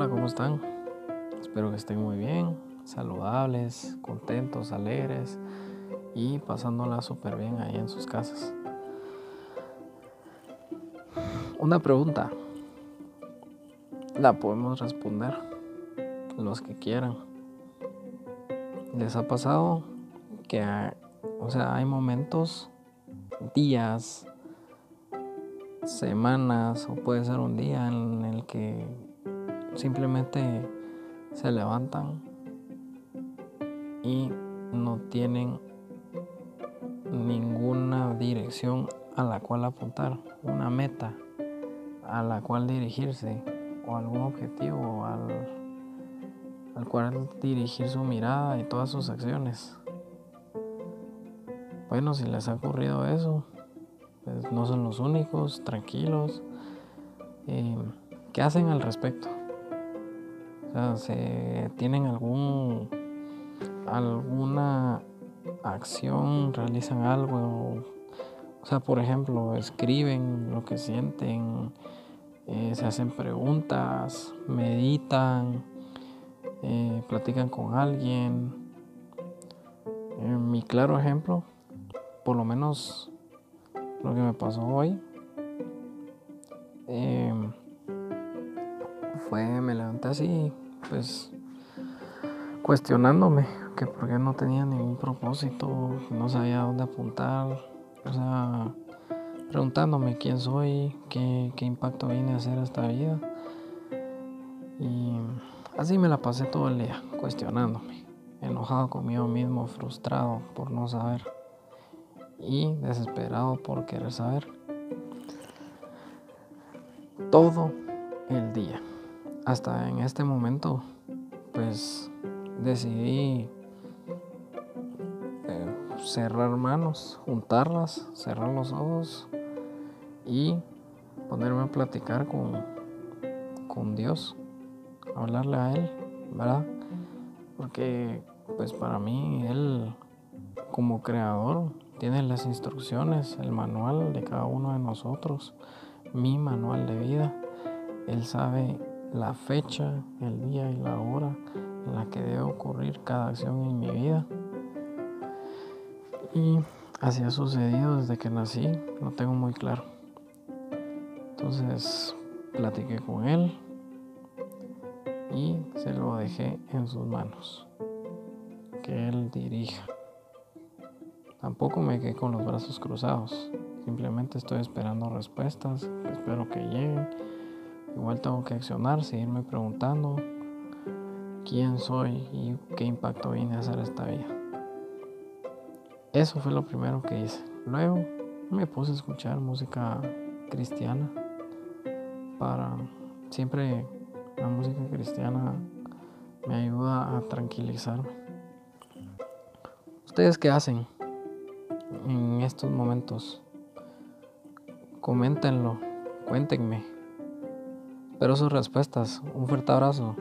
Hola, ¿cómo están? Espero que estén muy bien, saludables, contentos, alegres y pasándola súper bien ahí en sus casas. Una pregunta. La podemos responder los que quieran. ¿Les ha pasado que, o sea, hay momentos, días, semanas o puede ser un día en el que simplemente se levantan y no tienen ninguna dirección a la cual apuntar, una meta a la cual dirigirse o algún objetivo al, al cual dirigir su mirada y todas sus acciones. Bueno, si les ha ocurrido eso, pues no son los únicos, tranquilos. Eh, ¿Qué hacen al respecto? O sea, ¿se tienen algún alguna acción, realizan algo? O sea, por ejemplo, escriben lo que sienten, eh, se hacen preguntas, meditan, eh, platican con alguien. mi claro ejemplo, por lo menos lo que me pasó hoy em, me levanté así, pues cuestionándome que por qué no tenía ningún propósito, no sabía dónde apuntar, o sea, preguntándome quién soy, qué, impacto vine a hacer esta vida. Y así me la pasé todo el día, cuestionándome, enojado conmigo mismo, frustrado por no saber y desesperado por querer saber. Todo el día. Hasta en este momento, pues decidí eh, cerrar manos, juntarlas, cerrar los ojos y ponerme a platicar con, con Dios, hablarle a Él, ¿verdad? Porque pues para mí Él como creador tiene las instrucciones, el manual de cada uno de nosotros, mi manual de vida. Él sabe la fecha, el día y la hora en la que debe ocurrir cada acción en mi vida. Y así ha sucedido desde que nací, lo tengo muy claro. Entonces platiqué con él y se lo dejé en sus manos. Que él dirija. Tampoco me quedé con los brazos cruzados. Simplemente estoy esperando respuestas. Espero que lleguen. Igual tengo que accionar, seguirme preguntando quién soy y qué impacto vine a hacer esta vida. Eso fue lo primero que hice. Luego me puse a escuchar música cristiana para siempre la música cristiana me ayuda a tranquilizarme. ¿Ustedes qué hacen? en estos momentos. Coméntenlo, cuéntenme. Espero sus respuestas. Un fuerte abrazo.